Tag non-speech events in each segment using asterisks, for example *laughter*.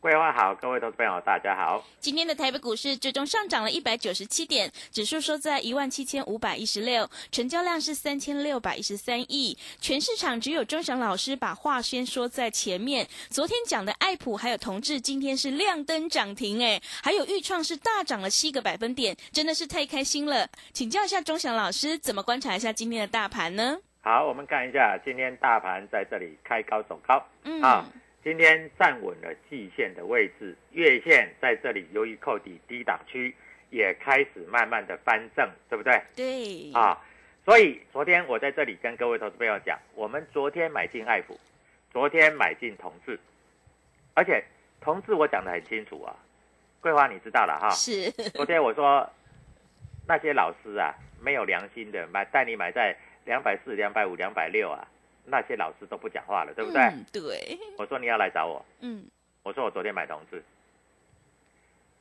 桂花好，各位投资朋友大家好。今天的台北股市最终上涨了一百九十七点，指数收在一万七千五百一十六，成交量是三千六百一十三亿。全市场只有钟祥老师把话先说在前面。昨天讲的爱普还有同志，今天是亮灯涨停，哎，还有豫创是大涨了七个百分点，真的是太开心了。请教一下钟祥老师，怎么观察一下今天的大盘呢？好，我们看一下今天大盘在这里开高走高，嗯，啊，今天站稳了季线的位置，月线在这里由于扣底低档区，也开始慢慢的翻正，对不对？对，啊，所以昨天我在这里跟各位投资朋友讲，我们昨天买进爱普，昨天买进同志，而且同志我讲的很清楚啊，桂花你知道了哈，是，昨天我说那些老师啊，没有良心的买带你买在两百四、两百五、两百六啊，那些老师都不讲话了，对不对？嗯对，我说你要来找我，嗯，我说我昨天买同志，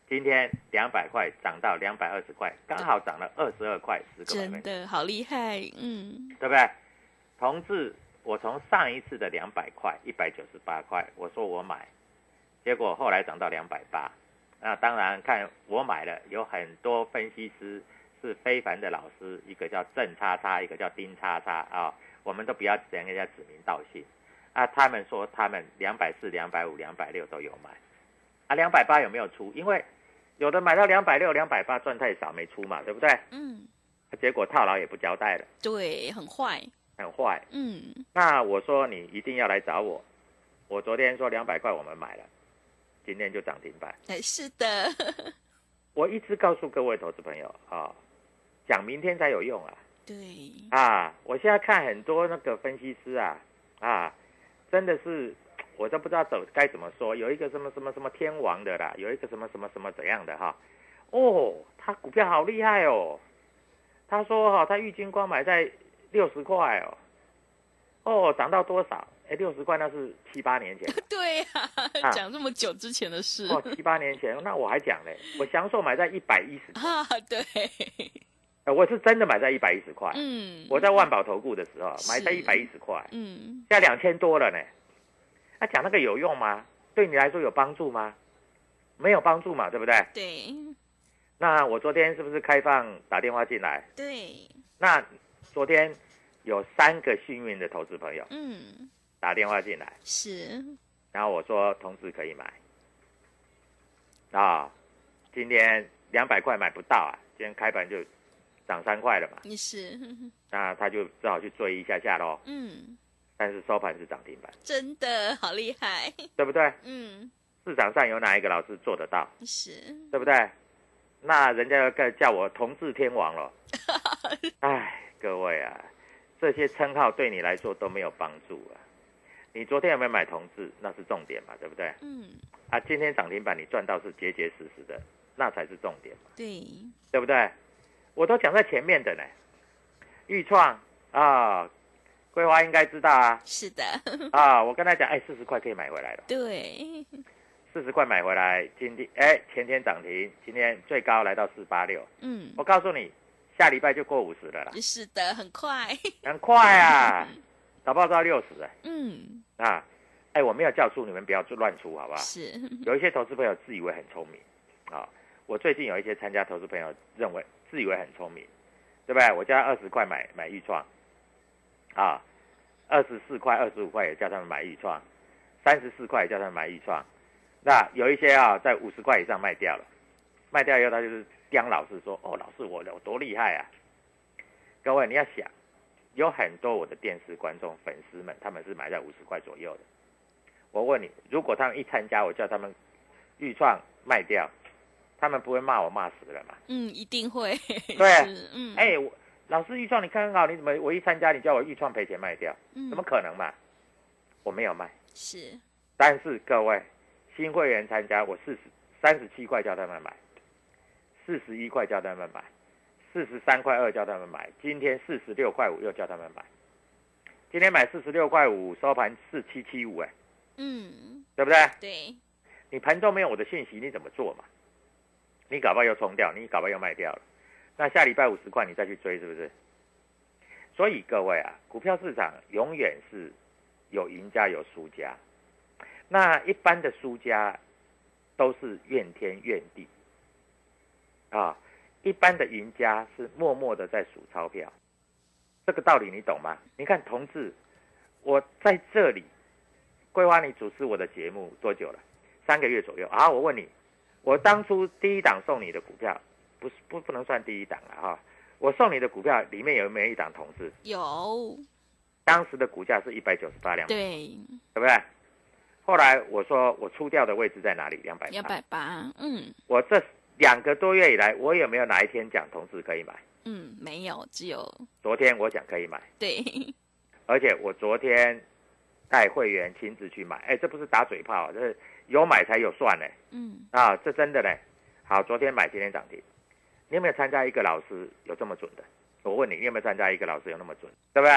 今天两百块涨到两百二十块，刚好涨了二十二块，十个百真，的好厉害，嗯，对不对？同志，我从上一次的两百块、一百九十八块，我说我买，结果后来涨到两百八。那当然看我买了，有很多分析师是非凡的老师，一个叫郑叉叉，一个叫丁叉叉啊，我们都不要跟人家指名道姓啊。他们说他们两百四、两百五、两百六都有买，啊，两百八有没有出？因为有的买到两百六、两百八赚太少没出嘛，对不对？嗯，结果套牢也不交代了，对，很坏，很坏。嗯，那我说你一定要来找我，我昨天说两百块我们买了，今天就涨停板。哎，是的，我一直告诉各位投资朋友啊，讲明天才有用啊对，啊！我现在看很多那个分析师啊啊，真的是 *tsk* 我都不知道怎该怎么说。有一个什么什么什么天王的啦，有一个什么什么什么怎样的哈，哦，他股票好厉害哦。他说哈、他玉金光买在六十块哦，哦，涨到多少？哎，六十块那是七八年前的 *laughs* 对呀、啊讲这么久之前的事哦，七八年前，那我还讲嘞，我享受买在一百一十，*laughs* 啊，对，呃我是真的买在一百一十块。嗯，我在万宝投顾的时候是买在一百一十块，嗯，现在两千多了呢。那、讲那个有用吗？对你来说有帮助吗？没有帮助嘛，对不对？对那我昨天是不是开放打电话进来？对，那昨天有三个幸运的投资朋友嗯，打电话进来，是，然后我说同志可以买啊，今天两百块买不到啊，今天开盘就涨三块了嘛，你是，*laughs* 那他就只好去追一下下喽。嗯，但是收盘是涨停板，真的好厉害，对不对？嗯，市场上有哪一个老师做得到，是，对不对？那人家要叫我同志天王了。*laughs* 哎，各位啊，这些称号对你来说都没有帮助啊。你昨天有没有买同志？那是重点嘛，对不对？嗯，啊，今天涨停板你赚到是结结实实的，那才是重点嘛，对，对不对？我都讲在前面的呢。豫创啊，桂花应该知道啊。是的，啊，我跟他讲，哎，四十块可以买回来了，对，四十块买回来，今天哎前天涨停，今天最高来到四八六，嗯，我告诉你，下礼拜就过五十了啦，是的，很快，很快啊，*laughs* 搞不好到六十哎嗯，啊，哎，我没有叫出你们不要乱出好不好？是，有一些投资朋友自以为很聪明啊，我最近有一些参加投资朋友认为自以为很聪明，对不对？我叫他二十块买买豫创，啊，二十四块、二十五块也叫他们买豫创，三十四块也叫他们买豫创，那有一些啊在五十块以上卖掉了，卖掉以后他就是刁老师说，哦，老师我我多厉害啊！各位你要想，有很多我的电视观众粉丝们，他们是买在五十块左右的。我问你，如果他们一参加，我叫他们预创卖掉，他们不会骂我骂死了嘛？嗯，一定会，对 *laughs* 嗯，哎、我老师预创你看很好，你怎么我一参加你叫我预创赔钱卖掉？嗯怎么可能嘛？我没有卖，是，但是各位新会员参加，我四十三十七块叫他们买，四十一块叫他们买，四十三块二叫他们买，今天四十六块五又叫他们买，今天买四十六块五收盘四七七五，哎，嗯，对不对？对，你盘中没有我的信息，你怎么做嘛？你搞不好又冲掉，你搞不好又卖掉了，那下礼拜五十块你再去追，是不是？所以各位啊，股票市场永远是有赢家有输家。那一般的输家都是怨天怨地啊，一般的赢家是默默的在数钞票。这个道理你懂吗？你看同志，我在这里，桂花，你主持我的节目多久了？三个月左右啊。我问你，我当初第一档送你的股票，不是不不能算第一档了哈。我送你的股票里面有没有一档同志？有，当时的股价是一百九十八两，对对，不对？后来我说我出掉的位置在哪里？两百两百八，嗯我这两个多月以来，我有没有哪一天讲同志可以买？嗯，没有，只有昨天我讲可以买，对，而且我昨天带会员亲自去买，哎，这不是打嘴炮，这是有买才有算呢。嗯，啊，这真的呢。好，昨天买，今天涨停。你有没有参加一个老师有这么准的？我问你，你有没有参加一个老师有那么准，对不对？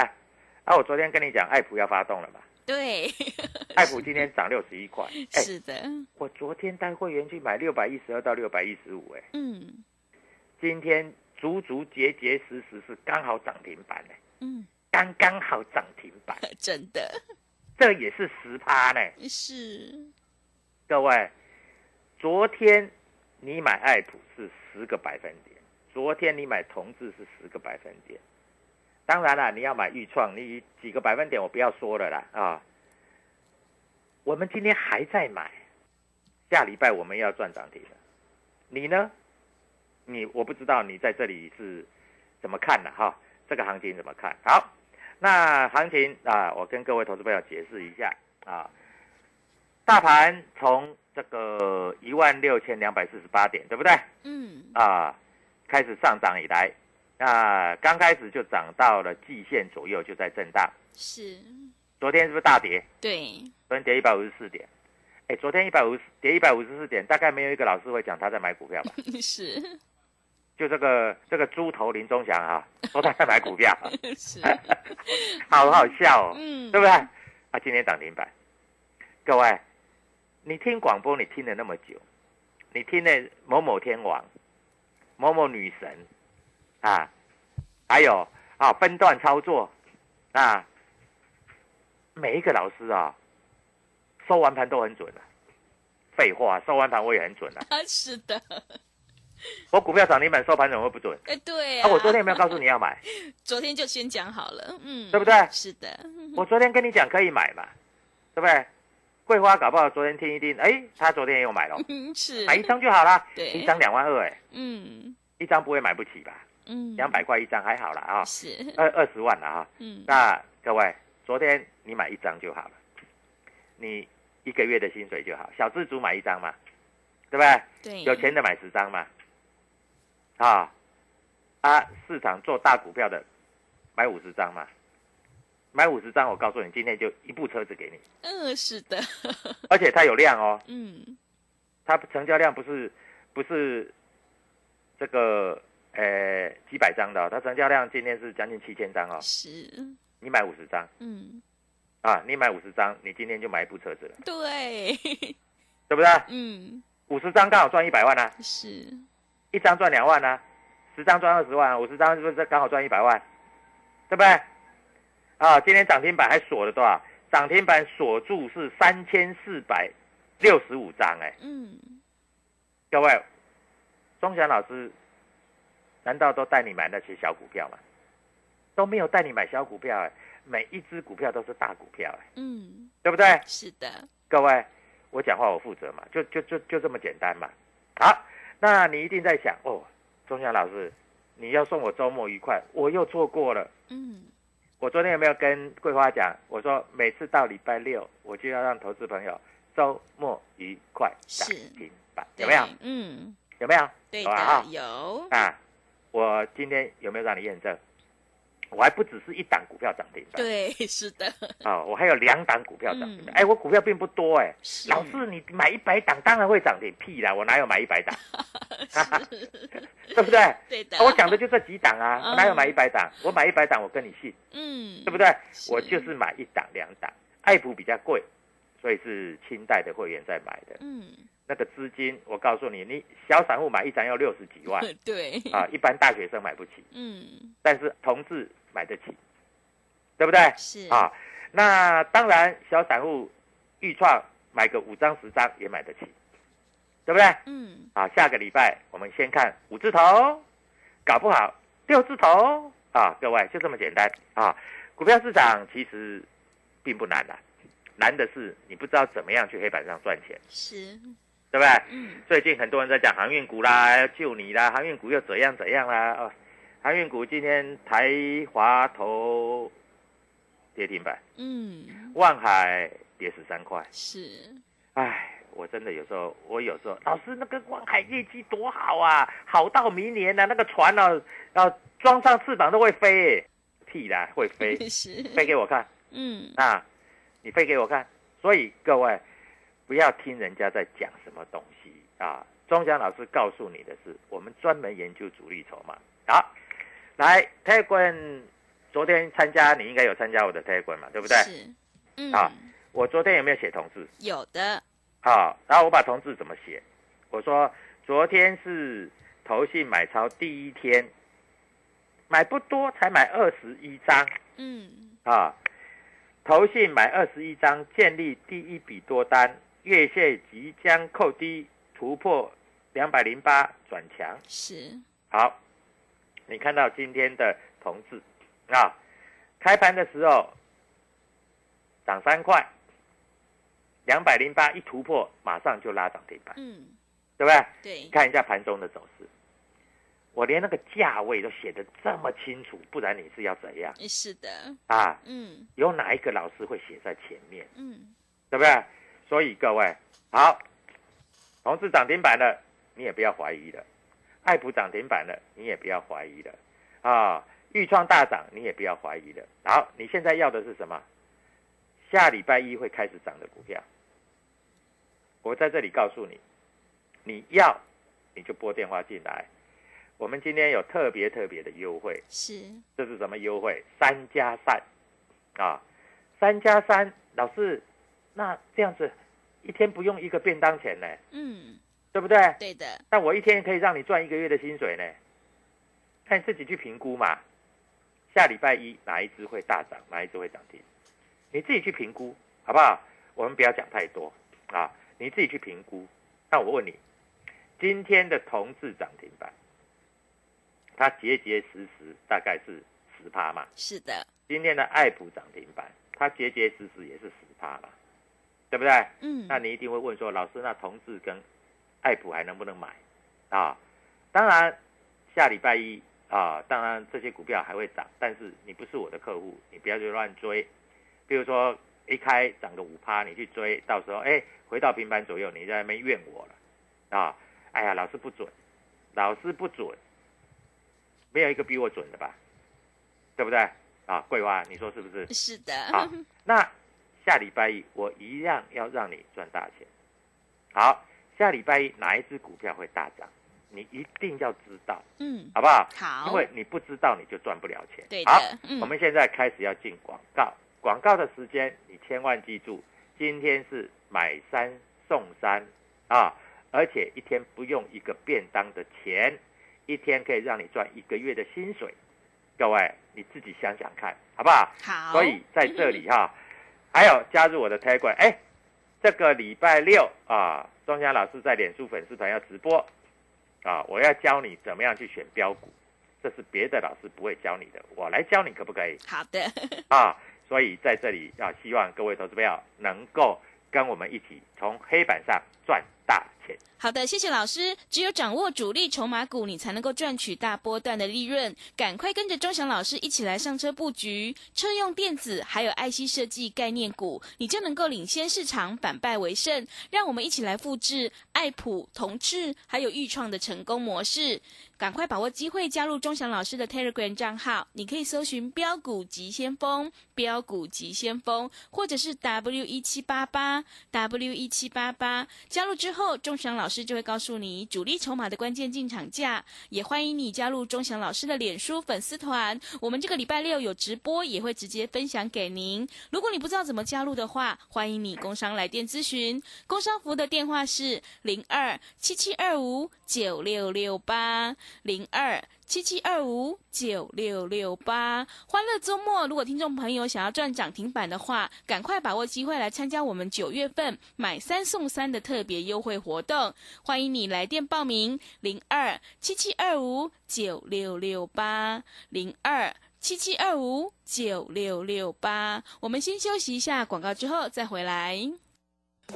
啊，我昨天跟你讲，爱普要发动了嘛，对，*laughs* 爱普今天涨六十一块，*laughs* 哎，是的，我昨天带会员去买六百一十二到六百一十五，哎，嗯。今天足足结结实实是刚好涨停板呢，嗯，刚刚好涨停板，*laughs* 真的。这也是十趴呢。是，各位，昨天你买爱普是十个百分点，昨天你买同志是十个百分点。当然了，你要买豫创，你几个百分点我不要说了啦啊。我们今天还在买，下礼拜我们要赚涨停了。你呢？你我不知道你在这里是怎么看的哈？这个行情怎么看？好，那行情啊，我跟各位投资朋友解释一下啊。大盘从这个一万六千两百四十八点，对不对？嗯啊，开始上涨以来，那刚开始就涨到了季线左右，就在震荡。是，昨天是不是大跌？对，昨天跌一百五十四点。哎，昨天一百五十跌一百五十四点，大概没有一个老师会讲他在买股票吧？*laughs* 是就这个这个猪头林中祥啊，*laughs* 说他在买股票，是，*laughs* 好好笑哦，嗯，对不对？啊，今天涨停板，各位，你听广播你听了那么久，你听了某某天王、某某女神啊，还有啊分段操作啊，每一个老师啊，收完盘都很准啊。废话，收完盘我也很准啊。*laughs* 啊，是的，我股票涨停板收盘怎么会不准？哎，对啊，啊，我昨天有没有告诉你要买？*laughs* 昨天就先讲好了，嗯，对不对是的，我昨天跟你讲可以买嘛，对不对？桂花搞不好昨天听一听，哎，他昨天也有买了，*laughs* 嗯，是，买一张就好啦，对。一张两万二，哎，嗯。一张不会买不起吧？嗯，两百块一张还好啦啊，是，二二十万了啊。嗯，那各位，昨天你买一张就好了，你一个月的薪水就好，小资族买一张嘛，对不对？对，有钱的买十张嘛，啊啊，市场做大股票的买五十张嘛，买五十张，我告诉你，今天就一部车子给你，嗯，是的，*laughs* 而且它有量哦，嗯，它成交量不是不是这个呃几百张的哦、它成交量今天是将近七千张哦。是，你买五十张。嗯，啊，你买五十张，你今天就买一部车子了，对，对不对？嗯，五十张刚好赚一百万啊，是，一张赚两万啊，十张赚二十万，五十张是不是刚好赚一百万？对不对？啊，今天涨停板还锁了多少？涨停板锁住是三千四百六十五张，哎，嗯，各位，钟祥老师难道都带你买那些小股票吗？都没有带你买小股票，哎，每一只股票都是大股票，哎，嗯，对不对？是的，各位，我讲话我负责嘛，就就就就这么简单嘛。好，那你一定在想哦，钟祥老师，你要送我周末愉快，我又错过了。嗯，我昨天有没有跟桂花讲？我说每次到礼拜六，我就要让投资朋友周末愉快涨是停板，有没有？嗯，有没有？对有啊的，有，啊，我今天有没有让你验证？我还不只是一档股票涨停板，对，*laughs* 是的，啊、我还有两档股票涨停板。嗯。哎、我股票并不多哎、是。老师，你买一百档当然会涨停，屁啦！我哪有买一百档，*laughs* *laughs* 对不对？对的，我讲的就这几档啊，嗯。我哪有买一百档？我买一百档，我跟你信，嗯，对不对？我就是买一档两档，爱普比较贵，所以是清代的会员在买的。嗯，那个资金，我告诉你，你小散户买一张要六十几万。对，啊，一般大学生买不起，嗯，但是同志买得起，对不对？是，啊，那当然小散户预创买个五张十张也买得起，对不对？嗯，啊，下个礼拜我们先看五字头，搞不好六字头啊，各位就这么简单啊。股票市场其实并不难的、难的是你不知道怎么样去黑板上赚钱，是，对不对？嗯，最近很多人在讲航运股啦，要救你啦，航运股又怎样怎样啦？哦，航运股今天台华投跌停板，嗯，万海跌十三块，是，唉，我真的有时候，我有时候，老师那个万海业绩多好啊，好到明年呢、那个船哦、要装上翅膀都会飞，屁啦，会飞，*laughs* 是，飞给我看。嗯，啊，你飞给我看。所以各位不要听人家在讲什么东西啊，钟祥老师告诉你的是，我们专门研究主力筹码。好，来 t a g 昨天参加，你应该有参加我的 t a g 嘛，对不对？是，嗯，啊我昨天有没有写同志？有的，好，然后我把同志怎么写？我说昨天是投信买超第一天，买不多，才买二十一张嗯，啊。投信买二十一张，建立第一笔多单，月线即将扣低，突破两百零八转强。是，好，你看到今天的同志啊，开盘的时候涨三块，两百零八一突破，马上就拉涨停板，嗯，对不对？对，看一下盘中的走势，我连那个价位都写的这么清楚，不然你是要怎样？是的，啊？嗯。有哪一个老师会写在前面，嗯，对不对？所以各位，好，同志涨停板了，你也不要怀疑了；爱普涨停板了，你也不要怀疑了啊！豫创大涨，你也不要怀疑了。好，你现在要的是什么？下礼拜一会开始涨的股票，我在这里告诉你，你要你就拨电话进来。我们今天有特别特别的优惠，是，这是什么优惠？三加三啊，三加三，老师，那这样子一天不用一个便当钱呢，嗯，对不对？对的，那我一天可以让你赚一个月的薪水呢，看你自己去评估嘛。下礼拜一哪一只会大涨，哪一只会涨停，你自己去评估，好不好？我们不要讲太多啊，你自己去评估。那我问你，今天的同志涨停板，它结结实实大概是十趴嘛？是的，今天的爱普涨停板，它结结实实也是十趴嘛，对不对？嗯，那你一定会问说，老师，那同志跟爱普还能不能买啊？当然，下礼拜一啊，当然这些股票还会涨，但是你不是我的客户，你不要去乱追。比如说一开涨个五趴，你去追，到时候哎回到平盘左右，你在那边怨我了啊！哎呀，老师不准，老师不准，没有一个比我准的吧？对不对？啊，桂花，你说是不是？是的，好，那下礼拜一我一样要让你赚大钱。好，下礼拜一哪一只股票会大涨？你一定要知道，嗯，好不好？好，因为你不知道你就赚不了钱。对好我们现在开始要进广告，广告的时间你千万记住，今天是买三送三啊，而且一天不用一个便当的钱，一天可以让你赚一个月的薪水。各位你自己想想看，好不好？好，所以在这里哈，还有加入我的 Telegram，哎，这个礼拜六啊，庄家老师在脸书粉丝团要直播啊，我要教你怎么样去选标股，这是别的老师不会教你的，我来教你可不可以好的，啊？所以在这里啊，希望各位投资朋友能够跟我们一起从黑板上赚大钱。好的，谢谢老师。只有掌握主力筹码股，你才能够赚取大波段的利润。赶快跟着钟祥老师一起来上车布局车用电子，还有 IC 设计概念股，你就能够领先市场，反败为胜。让我们一起来复制爱普、同志还有豫创的成功模式。赶快把握机会，加入钟祥老师的 Telegram 账号，你可以搜寻“标股急先锋”、“标股急先锋”，或者是 W 一七八八 W 一七八八。加加入之后，钟祥老师就会告诉你主力筹码的关键进场价。也欢迎你加入钟祥老师的脸书粉丝团，我们这个礼拜六有直播，也会直接分享给您。如果你不知道怎么加入的话，欢迎你工商来电咨询。工商服务的电话是零二七七二五九六六八零二。七七二五九六六八，欢乐周末。如果听众朋友想要赚涨停板的话，赶快把握机会来参加我们九月份买三送三的特别优惠活动。欢迎你来电报名，零二七七二五九六六八零二七七二五九六六八。我们先休息一下广告，之后再回来。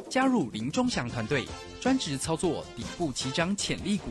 加入林中祥团队，专职操作底部起涨潜力股，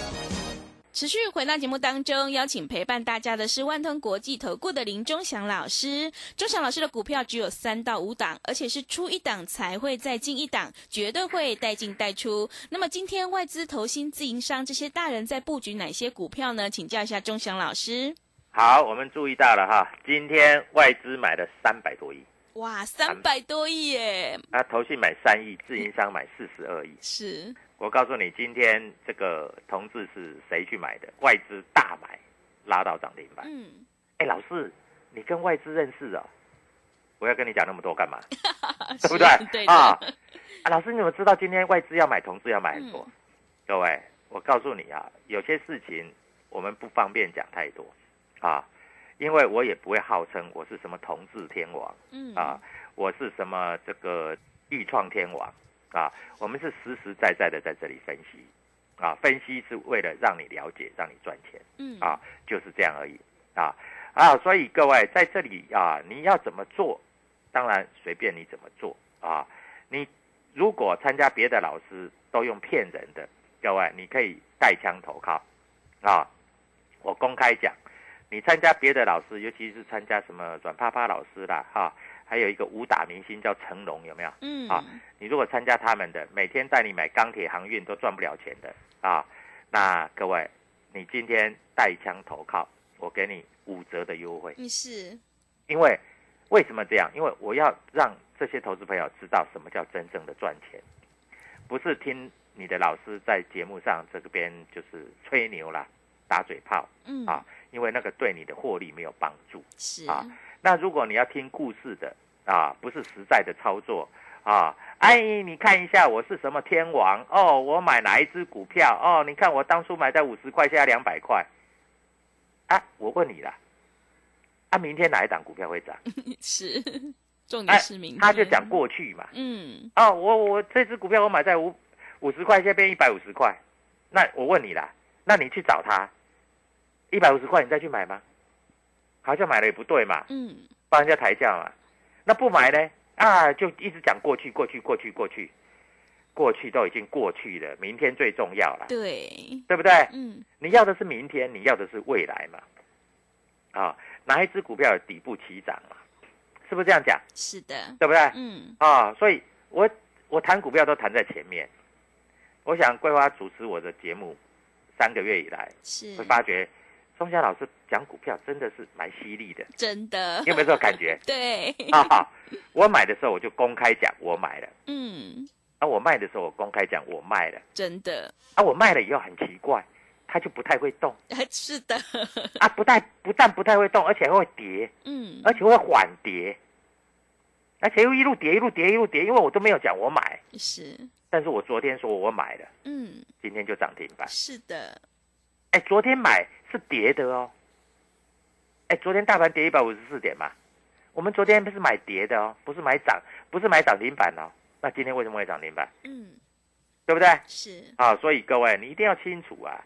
持续回到节目当中，邀请陪伴大家的是万通国际投顾的林忠祥老师。忠祥老师的股票只有三到五档，而且是出一档才会再进一档，绝对会带进带出。那么今天外资、投新、自营商这些大人在布局哪些股票呢？请教一下忠祥老师。好，我们注意到了哈，今天外资买了三百多亿，哇，三百多亿耶！啊，投信买三亿，自营商买四十二亿。是，我告诉你，今天这个同志是谁去买的？外资大买，拉到涨停板。嗯，哎，老师，你跟外资认识哦？我要跟你讲那么多干嘛？*laughs* 对对不对？啊，啊，老师，你怎么知道今天外资要买同志要买很多？嗯各位，我告诉你啊，有些事情我们不方便讲太多啊，因为我也不会号称我是什么同志天王嗯啊，我是什么这个豫创天王啊，我们是实实在在的在这里分析啊，分析是为了让你了解，让你赚钱。嗯啊，就是这样而已啊啊！所以各位在这里啊，你要怎么做？当然随便你怎么做啊。你如果参加别的老师都用骗人的，各位你可以带枪投靠啊。我公开讲，你参加别的老师，尤其是参加什么软趴趴老师啦哈、还有一个武打明星叫成龙，有没有？嗯啊你如果参加他们的，每天带你买钢铁航运都赚不了钱的啊。那各位，你今天带枪投靠，我给你五折的优惠。你是因为为什么这样？因为我要让这些投资朋友知道什么叫真正的赚钱，不是听你的老师在节目上这边就是吹牛啦、打嘴炮嗯啊，因为那个对你的获利没有帮助。是啊那如果你要听故事的啊，不是实在的操作啊，阿姨，你看一下我是什么天王哦，我买哪一只股票哦？你看我当初买在五十块，现在两百块。啊，我问你啦，啊，明天哪一档股票会涨？*laughs* 是，重哎点是明天他就讲过去嘛。嗯哦，我我这只股票我买在五五十块，现在变一百五十块。那我问你啦，那你去找他，一百五十块你再去买吗？好像买了也不对嘛。嗯帮人家抬价嘛。那不买呢？啊，就一直讲过去，过去，过去，过去，过去都已经过去了，明天最重要了，对，对不对？嗯，你要的是明天，你要的是未来嘛？啊，哪一只股票底部起涨嘛？是不是这样讲？是的，对不对？嗯，啊，所以我我谈股票都谈在前面。我想桂花主持我的节目三个月以来，是会发觉钟祥老师讲股票真的是蛮犀利的，真的。你，有没有这种感觉？*laughs* 对，啊，我买的时候我就公开讲我买了，嗯，啊，我卖的时候我公开讲我卖了，真的，啊，我卖了以后很奇怪，它就不太会动，*laughs* 是的，啊，不但不但不太会动，而且还会跌，嗯，而且会缓跌，而且又一路跌一路跌一路跌，因为我都没有讲我买，是，但是我昨天说我买了，嗯，今天就涨停板。是的，哎，昨天买是跌的哦。哎，昨天大盘跌一百五十四点嘛，我们昨天不是买跌的哦，不是买涨，不是买涨停板哦。那今天为什么会涨停板？嗯，对不对？是，啊，所以各位你一定要清楚啊，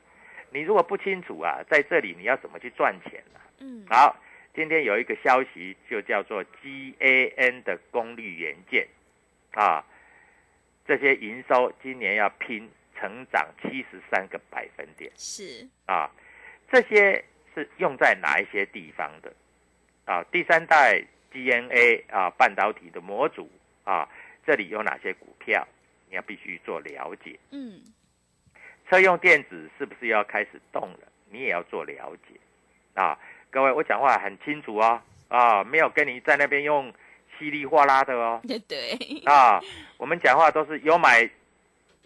你如果不清楚啊，在这里你要怎么去赚钱呢、嗯，好，今天有一个消息，就叫做 GAN 的功率元件啊，这些营收今年要拼成长七十三个百分点是，啊，这些是用在哪一些地方的啊？第三代 DNA 啊半导体的模组啊，这里有哪些股票？你要必须做了解。嗯，车用电子是不是要开始动了？你也要做了解啊！各位，我讲话很清楚哦，啊，没有跟你在那边用稀里哗啦的哦，*laughs* 对，啊，我们讲话都是有买，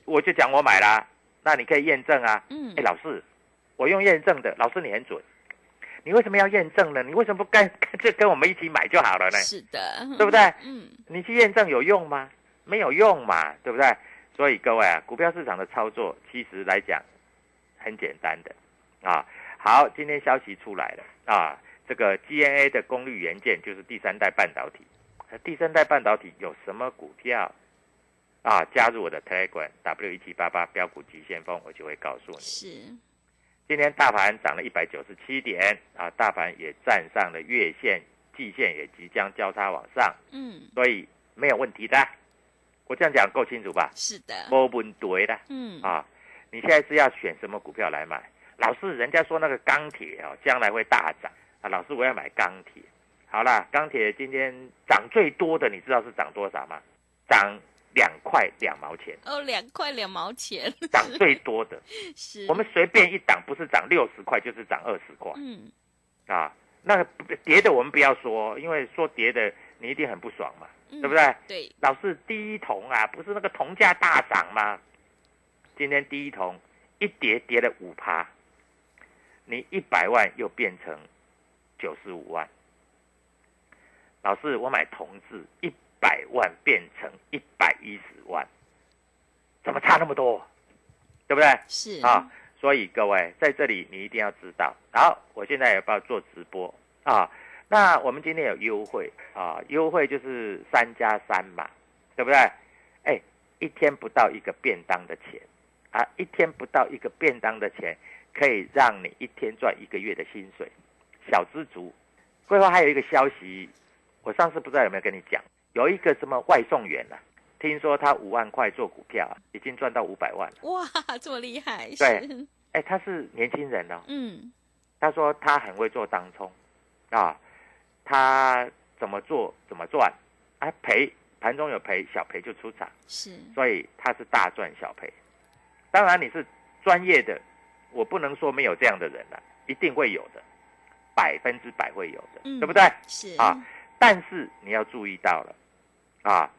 我就讲我买啦，那你可以验证啊。嗯哎，，老师，我用验证的，老师你很准，你为什么要验证呢？你为什么不干干脆跟我们一起买就好了呢？是的，对不对？嗯，你去验证有用吗？没有用嘛，对不对？所以各位啊，股票市场的操作其实来讲很简单的啊。好，今天消息出来了啊，这个 GNA 的功率元件就是第三代半导体。第三代半导体有什么股票啊？加入我的 Telegram W 一七八八标股急先锋，我就会告诉你。是，今天大盘涨了一百九十七点啊，大盘也站上了月线、季线，也即将交叉往上。嗯，所以没有问题的。我这样讲够清楚吧？是的，没问题的嗯，啊！你现在是要选什么股票来买？老师，人家说那个钢铁哦，将来会大涨啊！老师，我要买钢铁。好啦，钢铁今天涨最多的，你知道是涨多少吗？涨两块两毛钱，哦，两块两毛钱，*laughs* 涨最多的。*laughs* 是，我们随便一档，不是涨六十块，就是涨二十块嗯，啊！那个跌的我们不要说，因为说跌的你一定很不爽嘛，对对不？对？对，老是第一铜啊，不是那个铜价大涨吗？今天第一铜一跌跌了五趴，你一百万又变成九十五万。老师，我买铜字一百万变成一百一十万，怎么差那么多？对不对？是啊，所以各位在这里你一定要知道。好，我现在也要做直播啊。那我们今天有优惠啊，优惠就是三加三嘛，对不对？哎，一天不到一个便当的钱啊，一天不到一个便当的钱，可以让你一天赚一个月的薪水，小知足。桂花还有一个消息，我上次不知道有没有跟你讲，有一个什么外送员啊，听说他五万块做股票啊，已经赚到五百万了。哇，这么厉害，对是，哎，他是年轻人哦，嗯，他说他很会做当冲，啊，他怎么做怎么赚，啊赔盘中有赔小赔就出场，是，所以他是大赚小赔。当然你是专业的，我不能说没有这样的人了、一定会有的，百分之百会有的，嗯对不对？是啊，但是你要注意到了，啊，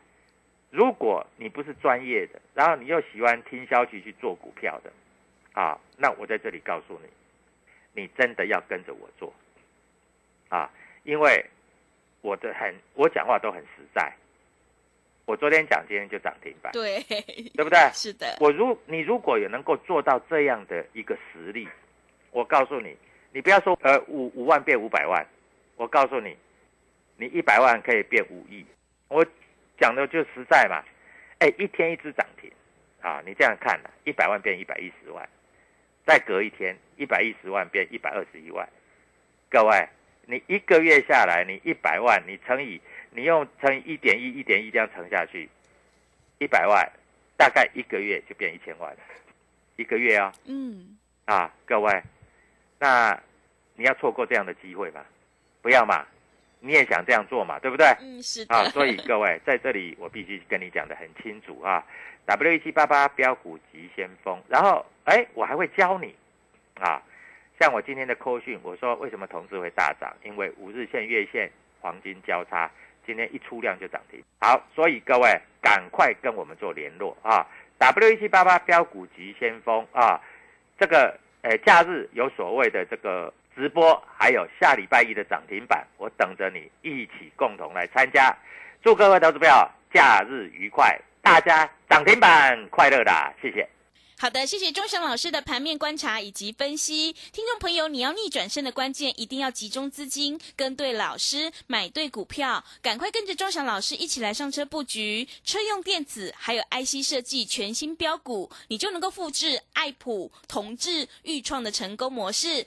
如果你不是专业的，然后你又喜欢听消息去做股票的，啊，那我在这里告诉你，你真的要跟着我做，啊，因为我的很，我讲话都很实在，我昨天讲，今天就涨停板，对，对不对？是的，我如你如果有能够做到这样的一个实力，我告诉你，你不要说呃五五万变五百万，我告诉你，你一百万可以变五亿。我讲的就实在嘛，哎，一天一只涨停，啊，你这样看了，一百万变一百一十万，再隔一天，一百一十万变一百二十一万。各位，你一个月下来，你一百万，你乘以你用乘以一点一、一点一这样乘下去，一百万大概一个月就变一千万，一个月啊、嗯，啊，各位，那你要错过这样的机会吗？不要嘛，你也想这样做嘛，对不对？嗯，是的。啊，所以各位在这里我必须跟你讲的很清楚啊，W 一七八八标股急先锋，然后哎，我还会教你啊，像我今天的扣讯，我说为什么同志会大涨？因为五日线、月线黄金交叉，今天一出量就涨停。好，所以各位赶快跟我们做联络啊，W 一七八八标股急先锋啊，这个诶假日有所谓的这个直播，还有下礼拜一的涨停板，我等着你一起共同来参加。祝各位投资朋友假日愉快，大家涨停板快乐啦！谢谢。好的，谢谢钟祥老师的盘面观察以及分析。听众朋友，你要逆转胜的关键，一定要集中资金，跟对老师，买对股票，赶快跟着钟祥老师一起来上车布局车用电子，还有 IC 设计全新标股，你就能够复制爱普、同志、豫创的成功模式。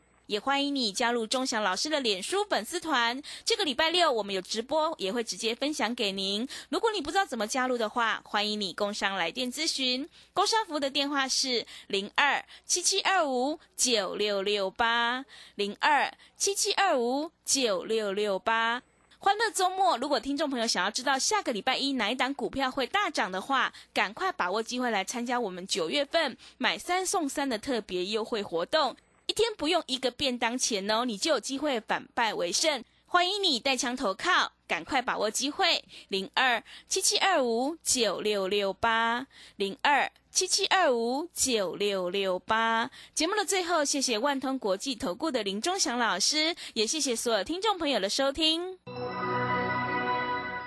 也欢迎你加入钟祥老师的脸书粉丝团。这个礼拜六我们有直播，也会直接分享给您。如果你不知道怎么加入的话，欢迎你工商来电咨询。工商服务的电话是零二七七二五九六六八零二七七二五九六六八。欢乐周末，如果听众朋友想要知道下个礼拜一哪一档股票会大涨的话，赶快把握机会来参加我们九月份买三送三的特别优惠活动。一天不用一个便当钱哦，你就有机会反败为胜。欢迎你带枪投靠，赶快把握机会！零二七七二五九六六八零二七七二五九六六八。节目的最后，谢谢万通国际投顾的林忠祥老师，也谢谢所有听众朋友的收听。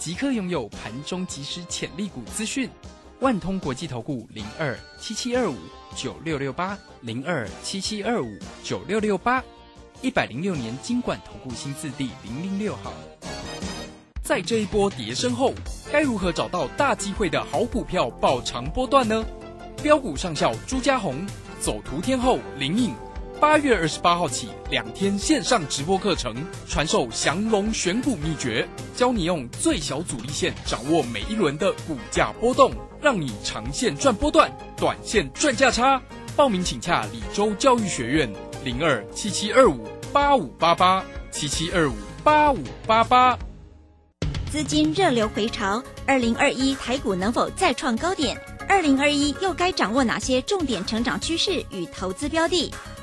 即刻拥有盘中即时潜力股资讯，万通国际投顾零二七七二五九六六八零二七七二五九六六八，一百零六年经管投顾新字第零零六号。在这一波跌升后，该如何找到大机会的好股票爆长波段呢？标股上校朱家红，走图天后林颖，八月二十八号起两天线上直播课程，传授降龙选股秘诀，教你用最小阻力线掌握每一轮的股价波动，让你长线赚波段，短线赚价差。报名请洽李州教育学院零二七七二五八五八八七七二五八五八八。资金热流回潮，二零二一台股能否再创高点？二零二一又该掌握哪些重点成长趋势与投资标的？